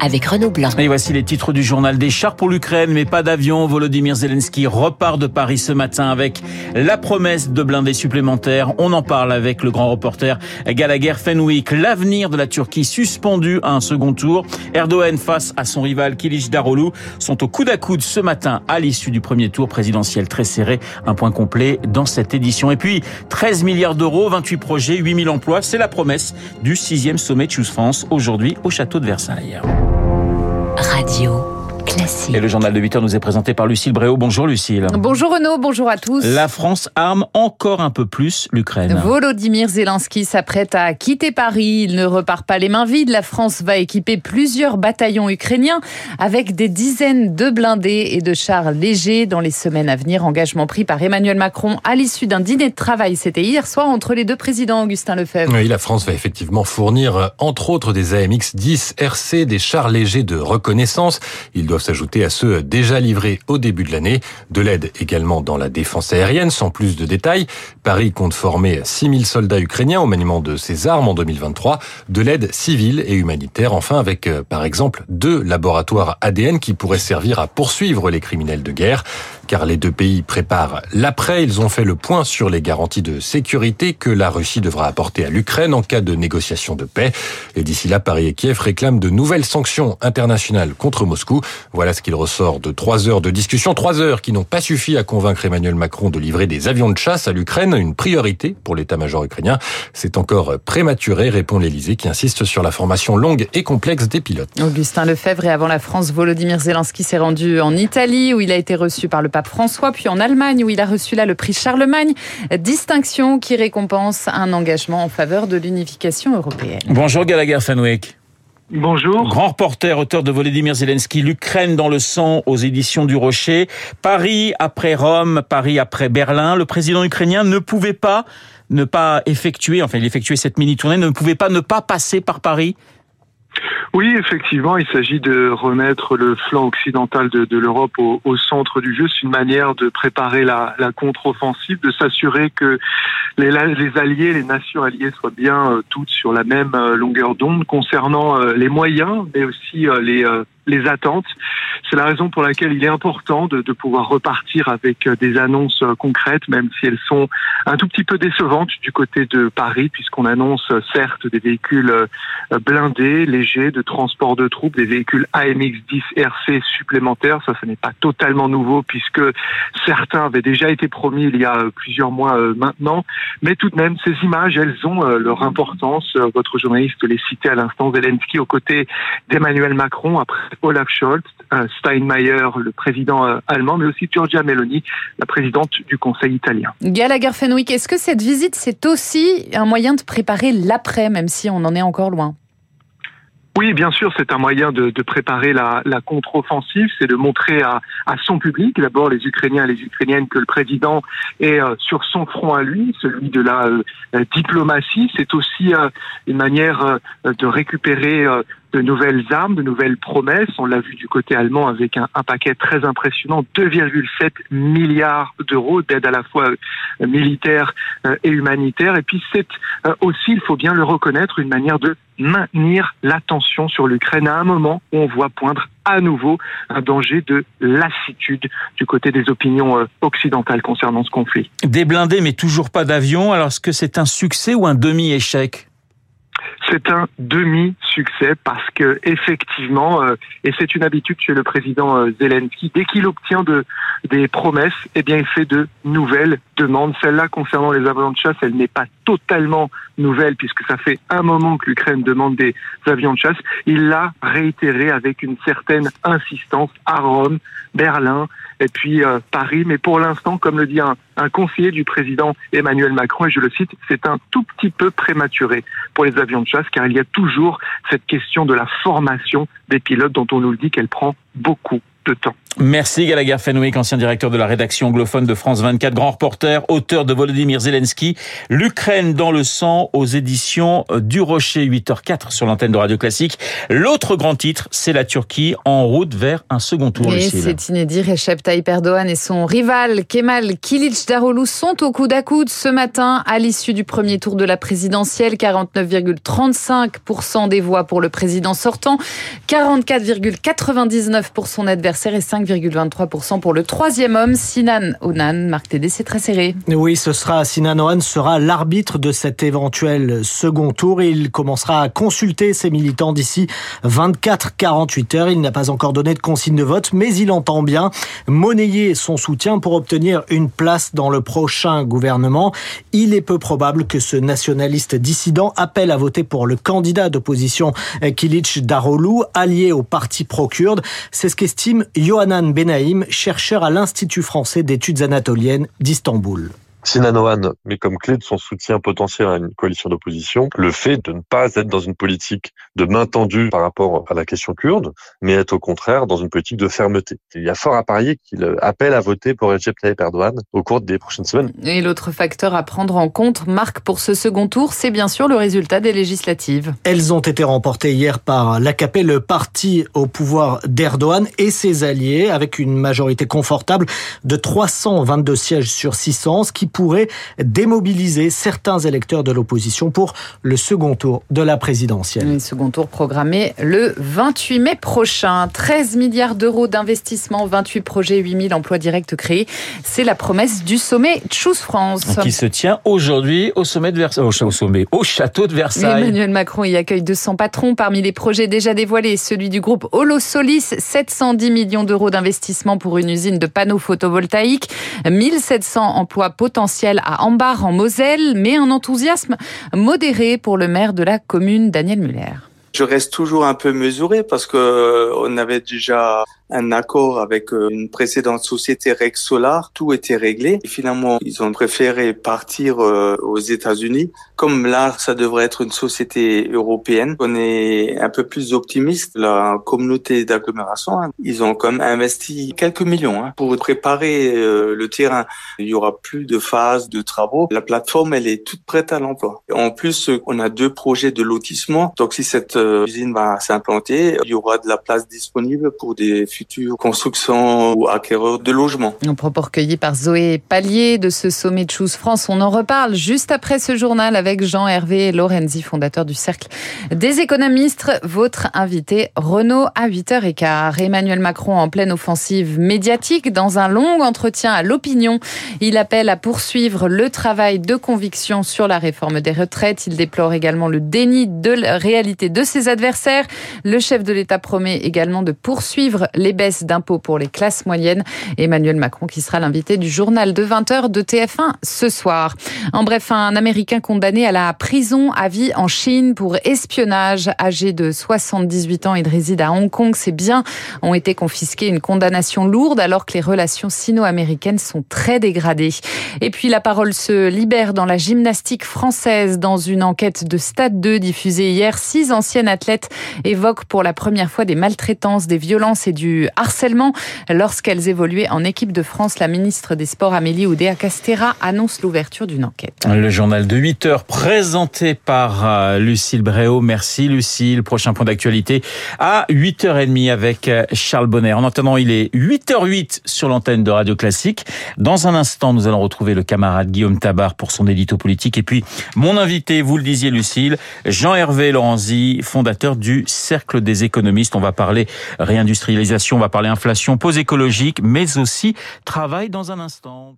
avec Renaud Blanc. Et voici les titres du journal des chars pour l'Ukraine, mais pas d'avion. Volodymyr Zelensky repart de Paris ce matin avec la promesse de blindés supplémentaires. On en parle avec le grand reporter Gallagher Fenwick. L'avenir de la Turquie suspendu à un second tour. Erdogan face à son rival Kilic Daroglu sont au coude à coude ce matin à l'issue du premier tour présidentiel très serré. Un point complet dans cette édition. Et puis 13 milliards d'euros, 28 projets, 8000 emplois. C'est la promesse du sixième sommet Choose France aujourd'hui au château de Versailles. Radio. Classique. Et le journal de 8 heures nous est présenté par Lucille Bréau. Bonjour Lucille. Bonjour Renaud, bonjour à tous. La France arme encore un peu plus l'Ukraine. Volodymyr Zelensky s'apprête à quitter Paris. Il ne repart pas les mains vides. La France va équiper plusieurs bataillons ukrainiens avec des dizaines de blindés et de chars légers dans les semaines à venir. Engagement pris par Emmanuel Macron à l'issue d'un dîner de travail. C'était hier soir entre les deux présidents, Augustin Lefebvre. Oui, la France va effectivement fournir, entre autres, des AMX-10 RC, des chars légers de reconnaissance. Ils doivent s'ajouter à ceux déjà livrés au début de l'année. De l'aide également dans la défense aérienne, sans plus de détails. Paris compte former 6000 soldats ukrainiens au maniement de ses armes en 2023. De l'aide civile et humanitaire, enfin, avec, euh, par exemple, deux laboratoires ADN qui pourraient servir à poursuivre les criminels de guerre car les deux pays préparent l'après. Ils ont fait le point sur les garanties de sécurité que la Russie devra apporter à l'Ukraine en cas de négociation de paix. Et d'ici là, Paris et Kiev réclament de nouvelles sanctions internationales contre Moscou. Voilà ce qu'il ressort de trois heures de discussion. Trois heures qui n'ont pas suffi à convaincre Emmanuel Macron de livrer des avions de chasse à l'Ukraine, une priorité pour l'état-major ukrainien. C'est encore prématuré, répond l'Elysée, qui insiste sur la formation longue et complexe des pilotes. Augustin Lefebvre et avant la France, Volodymyr Zelensky s'est rendu en Italie où il a été reçu par le pape François, puis en Allemagne où il a reçu là le prix Charlemagne, distinction qui récompense un engagement en faveur de l'unification européenne. Bonjour Gallagher Fenwick. Bonjour. Grand reporter, auteur de Volodymyr Zelensky, l'Ukraine dans le sang aux éditions du Rocher. Paris après Rome, Paris après Berlin. Le président ukrainien ne pouvait pas ne pas effectuer, enfin il effectuait cette mini-tournée, ne pouvait pas ne pas passer par Paris oui, effectivement, il s'agit de remettre le flanc occidental de, l'Europe au, centre du jeu. C'est une manière de préparer la, la contre-offensive, de s'assurer que les, les, alliés, les nations alliées soient bien euh, toutes sur la même euh, longueur d'onde concernant euh, les moyens, mais aussi les les attentes. C'est la raison pour laquelle il est important de, de, pouvoir repartir avec des annonces concrètes, même si elles sont un tout petit peu décevantes du côté de Paris, puisqu'on annonce certes des véhicules blindés, légers, de transport de troupes, des véhicules AMX-10 RC supplémentaires. Ça, ce n'est pas totalement nouveau, puisque certains avaient déjà été promis il y a plusieurs mois maintenant. Mais tout de même, ces images, elles ont leur importance. Votre journaliste les citait à l'instant, Zelensky aux côtés d'Emmanuel Macron, après Olaf Scholz, Steinmeier, le président allemand, mais aussi Giorgia Meloni, la présidente du Conseil italien. Gallagher Fenwick, est-ce que cette visite, c'est aussi un moyen de préparer l'après, même si on en est encore loin? Oui, bien sûr, c'est un moyen de, de préparer la, la contre-offensive, c'est de montrer à, à son public, d'abord les Ukrainiens et les Ukrainiennes, que le président est euh, sur son front à lui, celui de la euh, diplomatie. C'est aussi euh, une manière de récupérer de nouvelles armes, de nouvelles promesses. On l'a vu du côté allemand avec un, un paquet très impressionnant, 2,7 milliards d'euros d'aide à la fois militaire et humanitaire. Et puis c'est aussi, il faut bien le reconnaître, une manière de maintenir l'attention sur l'Ukraine à un moment où on voit poindre à nouveau un danger de lassitude du côté des opinions occidentales concernant ce conflit. Des blindés mais toujours pas d'avions, alors est-ce que c'est un succès ou un demi-échec? C'est un demi-succès parce que effectivement, euh, et c'est une habitude chez le président euh, Zelensky, dès qu'il obtient de, des promesses, eh bien, il fait de nouvelles demandes. Celle-là, concernant les avions de chasse, elle n'est pas totalement nouvelle puisque ça fait un moment que l'Ukraine demande des avions de chasse. Il l'a réitéré avec une certaine insistance à Rome, Berlin et puis euh, Paris. Mais pour l'instant, comme le dit un, un conseiller du président Emmanuel Macron, et je le cite, c'est un tout petit peu prématuré pour les avions de chasse car il y a toujours cette question de la formation des pilotes dont on nous dit qu'elle prend beaucoup de temps. Merci Gallagher Fenwick, ancien directeur de la rédaction anglophone de France 24, grand reporter, auteur de Volodymyr Zelensky, l'Ukraine dans le sang aux éditions du Rocher, 8h04 sur l'antenne de Radio Classique. L'autre grand titre, c'est la Turquie en route vers un second tour. Et c'est inédit, Recep Tayyip Erdogan et son rival Kemal Kılıçdaroğlu sont au coude à coude ce matin à l'issue du premier tour de la présidentielle, 49,35% des voix pour le président sortant, 44,99% pour son adversaire et 5,23% pour le troisième homme, Sinan Onan. Marc Tédé, c'est très serré. Oui, ce sera Sinan Onan sera l'arbitre de cet éventuel second tour il commencera à consulter ses militants d'ici 24-48 heures. Il n'a pas encore donné de consigne de vote, mais il entend bien monnayer son soutien pour obtenir une place dans le prochain gouvernement. Il est peu probable que ce nationaliste dissident appelle à voter pour le candidat d'opposition Kilic Darolu, allié au parti pro-kurde. C'est ce qu'estime Yohanan Benaïm, chercheur à l'Institut français d'études anatoliennes d'Istanbul. Sinan met comme clé de son soutien potentiel à une coalition d'opposition le fait de ne pas être dans une politique de main tendue par rapport à la question kurde, mais être au contraire dans une politique de fermeté. Il y a fort à parier qu'il appelle à voter pour Recep Tayyip Erdogan au cours des prochaines semaines. Et l'autre facteur à prendre en compte, Marc, pour ce second tour, c'est bien sûr le résultat des législatives. Elles ont été remportées hier par l'AKP, le parti au pouvoir d'Erdogan et ses alliés, avec une majorité confortable de 322 sièges sur 600, ce qui pourrait démobiliser certains électeurs de l'opposition pour le second tour de la présidentielle. Le second tour programmé le 28 mai prochain. 13 milliards d'euros d'investissement, 28 projets, 8000 emplois directs créés. C'est la promesse du sommet Choose France. Qui se tient aujourd'hui au sommet de Versailles, au, sommet, au château de Versailles. Emmanuel Macron y accueille 200 patrons. Parmi les projets déjà dévoilés, celui du groupe Holosolis, 710 millions d'euros d'investissement pour une usine de panneaux photovoltaïques, 1700 emplois potentiels à Ambar en Moselle, mais un enthousiasme modéré pour le maire de la commune, Daniel Muller. Je reste toujours un peu mesuré parce que on avait déjà un accord avec euh, une précédente société Rex Solar, tout était réglé. Et finalement, ils ont préféré partir euh, aux États-Unis. Comme là, ça devrait être une société européenne, on est un peu plus optimiste. La communauté d'agglomération, hein, ils ont même investi quelques millions hein, pour préparer euh, le terrain. Il y aura plus de phases de travaux. La plateforme, elle est toute prête à l'emploi. En plus, on a deux projets de lotissement. Donc, si cette usine va s'implanter, il y aura de la place disponible pour des futures constructions ou acquéreurs de logements. Un propos recueilli par Zoé Pallier de ce sommet de Choose France. On en reparle juste après ce journal avec Jean-Hervé Lorenzi, fondateur du Cercle des économistes. Votre invité, Renaud, à 8h15. Emmanuel Macron en pleine offensive médiatique dans un long entretien à l'opinion. Il appelle à poursuivre le travail de conviction sur la réforme des retraites. Il déplore également le déni de la réalité de ses adversaires. Le chef de l'État promet également de poursuivre les baisses d'impôts pour les classes moyennes. Emmanuel Macron qui sera l'invité du journal de 20h de TF1 ce soir. En bref, un Américain condamné à la prison à vie en Chine pour espionnage, âgé de 78 ans, il réside à Hong Kong. Ses biens ont été confisqués, une condamnation lourde alors que les relations sino-américaines sont très dégradées. Et puis la parole se libère dans la gymnastique française dans une enquête de Stade 2 diffusée hier. Six anciennes athlètes évoquent pour la première fois des maltraitances, des violences et du harcèlement lorsqu'elles évoluaient en équipe de France. La ministre des Sports Amélie Oudéa-Castera annonce l'ouverture d'une enquête. Le journal de 8 heures présenté par euh, Lucille Bréau. Merci Lucille. Prochain point d'actualité à 8h30 avec euh, Charles Bonner. En attendant, il est 8h08 sur l'antenne de Radio Classique. Dans un instant, nous allons retrouver le camarade Guillaume Tabar pour son édito politique. Et puis, mon invité, vous le disiez Lucille, Jean-Hervé Lorenzi, fondateur du Cercle des économistes. On va parler réindustrialisation, on va parler inflation, pause écologique, mais aussi travail dans un instant.